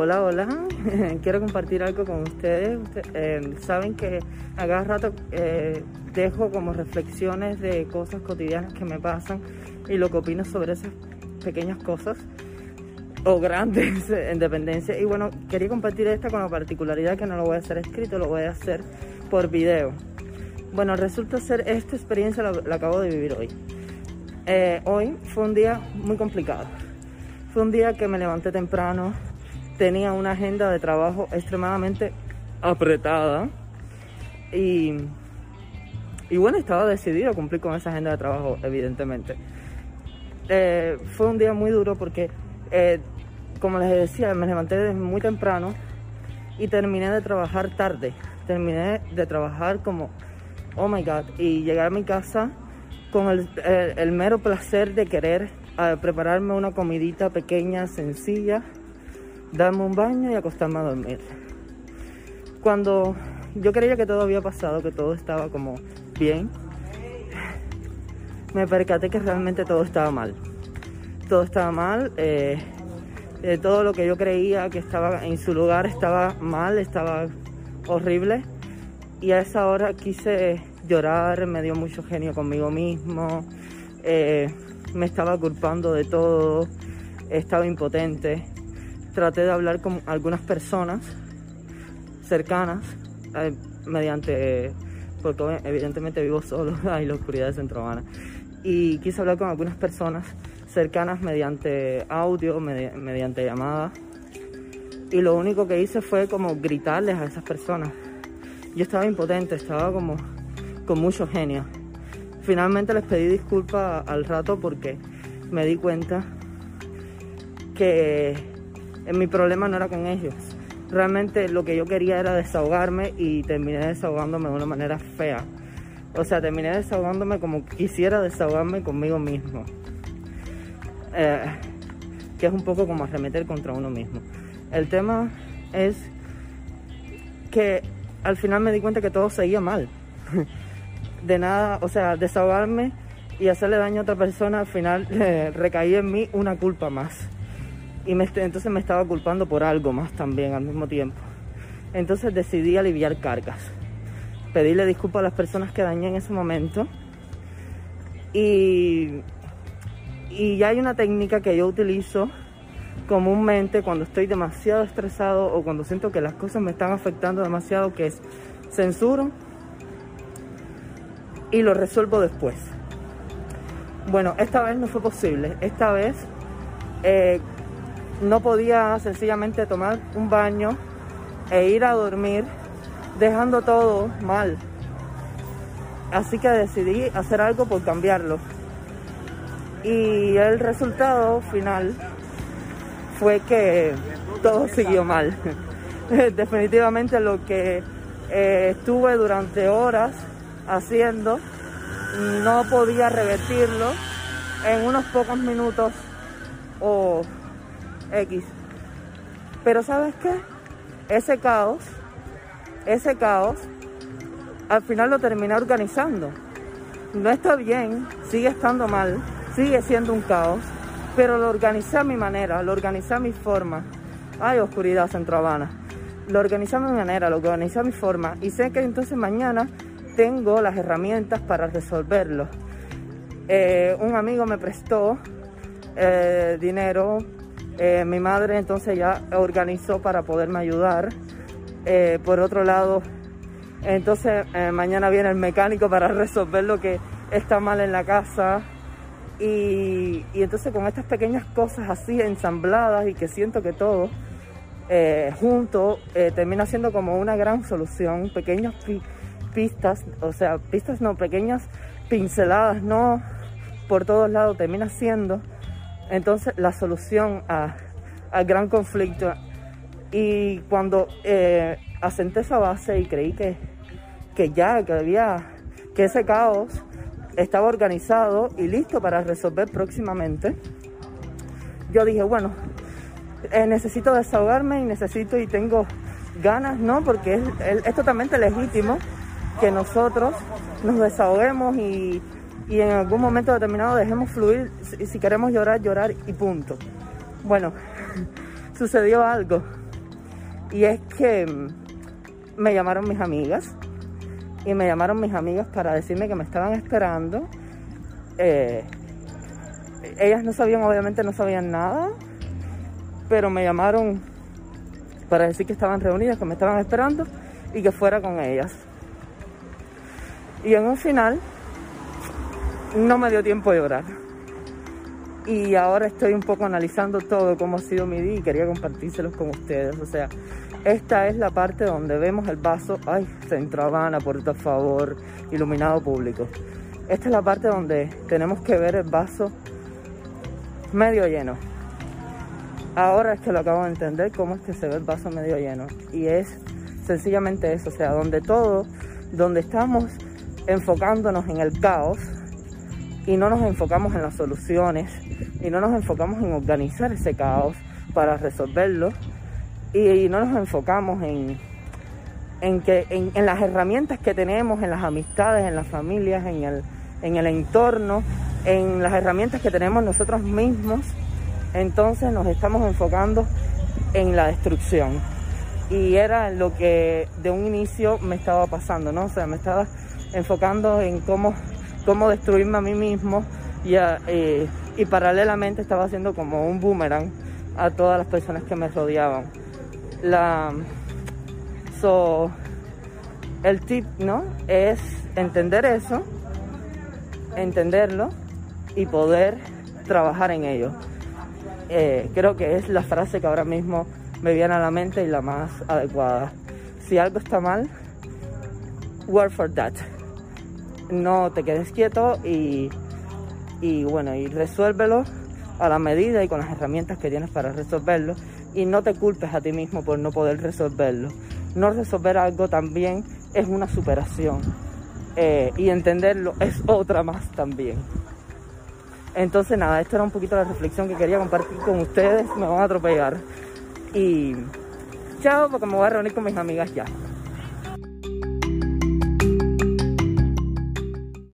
Hola, hola. Quiero compartir algo con ustedes. Eh, saben que a cada rato eh, dejo como reflexiones de cosas cotidianas que me pasan y lo que opino sobre esas pequeñas cosas o grandes en dependencia. Y bueno, quería compartir esta con la particularidad que no lo voy a hacer escrito, lo voy a hacer por video. Bueno, resulta ser esta experiencia la, acabo de vivir hoy. Eh, hoy fue un día muy complicado. Fue un día que me levanté temprano, tenía una agenda de trabajo extremadamente apretada y, y bueno, estaba decidido a cumplir con esa agenda de trabajo, evidentemente. Eh, fue un día muy duro porque, eh, como les decía, me levanté muy temprano y terminé de trabajar tarde. Terminé de trabajar como, oh my god, y llegar a mi casa con el, el mero placer de querer a prepararme una comidita pequeña, sencilla, darme un baño y acostarme a dormir. Cuando yo creía que todo había pasado, que todo estaba como bien, me percaté que realmente todo estaba mal. Todo estaba mal, eh, eh, todo lo que yo creía que estaba en su lugar estaba mal, estaba horrible. Y a esa hora quise llorar, me dio mucho genio conmigo mismo. Eh, me estaba culpando de todo, estaba impotente. Traté de hablar con algunas personas cercanas, eh, mediante, porque evidentemente vivo solo en la oscuridad de Centro Habana, y quise hablar con algunas personas cercanas mediante audio, mediante llamada, y lo único que hice fue como gritarles a esas personas. Yo estaba impotente, estaba como con mucho genio. Finalmente les pedí disculpas al rato porque me di cuenta que mi problema no era con ellos. Realmente lo que yo quería era desahogarme y terminé desahogándome de una manera fea. O sea, terminé desahogándome como quisiera desahogarme conmigo mismo. Eh, que es un poco como arremeter contra uno mismo. El tema es que al final me di cuenta que todo seguía mal. de nada, o sea, desahogarme y hacerle daño a otra persona, al final eh, recaí en mí una culpa más. Y me, entonces me estaba culpando por algo más también al mismo tiempo. Entonces decidí aliviar cargas. Pedirle disculpas a las personas que dañé en ese momento. Y, y ya hay una técnica que yo utilizo comúnmente cuando estoy demasiado estresado o cuando siento que las cosas me están afectando demasiado, que es censuro y lo resuelvo después. Bueno, esta vez no fue posible. Esta vez eh, no podía sencillamente tomar un baño e ir a dormir dejando todo mal. Así que decidí hacer algo por cambiarlo. Y el resultado final fue que todo siguió mal. Definitivamente lo que eh, estuve durante horas haciendo, no podía revertirlo en unos pocos minutos o X. Pero ¿sabes qué? Ese caos, ese caos, al final lo terminé organizando. No está bien, sigue estando mal, sigue siendo un caos, pero lo organicé a mi manera, lo organicé a mi forma. Ay, oscuridad Centro Habana. Lo organizé a mi manera, lo organicé a mi forma. Y sé que entonces mañana tengo las herramientas para resolverlo. Eh, un amigo me prestó eh, dinero, eh, mi madre entonces ya organizó para poderme ayudar. por otro lado, entonces mañana viene el mecánico para resolver lo que está mal en la casa. Y, y entonces con estas pequeñas cosas así ensambladas y que siento que todo junto termina siendo como una gran solución, pequeños pistas, o sea, pistas no, pequeñas pinceladas, no por todos lados, termina siendo entonces la solución al gran conflicto. Y cuando eh, asenté esa base y creí que, que ya, que había, que ese caos estaba organizado y listo para resolver próximamente, yo dije, bueno, eh, necesito desahogarme y necesito y tengo ganas, ¿no? Porque es, es totalmente legítimo que nosotros nos desahoguemos y, en algún momento determinado dejemos fluir. Si, si queremos llorar, llorar y punto. Bueno, sucedió algo. Y es que mm, me llamaron mis amigas y me llamaron mis amigas para decirme que me estaban esperando. Eh, ellas no sabían, obviamente no sabían nada, pero me llamaron para decir que estaban reunidas, que me estaban esperando y que fuera con ellas. Y en un final no me dio tiempo de orar. Y ahora estoy un poco analizando todo, cómo ha sido mi día y quería compartírselos con ustedes. O sea, esta es la parte donde vemos el vaso, ay, Centro Habana, por favor, iluminado público. Esta es la parte donde tenemos que ver el vaso medio lleno. Ahora es que lo acabo de entender, cómo es que se ve el vaso medio lleno. Y es sencillamente eso, o sea, donde todo, donde estamos enfocándonos en el caos y no nos enfocamos en las soluciones y no nos enfocamos en organizar ese caos para resolverlo y, no nos enfocamos en, en, que, en, las herramientas que tenemos, en las amistades, en las familias, en el, en el entorno, en las herramientas que tenemos nosotros mismos, entonces nos estamos enfocando en la destrucción. Y era lo que de un inicio me estaba pasando, ¿no? O sea, me estaba enfocando en cómo, cómo destruirme a mí mismo y, eh, y paralelamente estaba haciendo como un boomerang a todas las personas que me rodeaban. La, so, el tip, ¿no? Es entender eso, entenderlo y poder trabajar en ello. Eh, creo que es la frase que ahora mismo me viene a la mente y la más adecuada. Si algo está mal, work for that. No te quedes quieto y, y bueno, y resuélvelo a la medida y con las herramientas que tienes para resolverlo y no te culpes a ti mismo por no poder resolverlo. No resolver algo también es una superación eh, y entenderlo es otra más también. Entonces nada, esto era un poquito la reflexión que quería compartir con ustedes. Me van a atropellar. Y chao, porque me voy a reunir con mis amigas ya.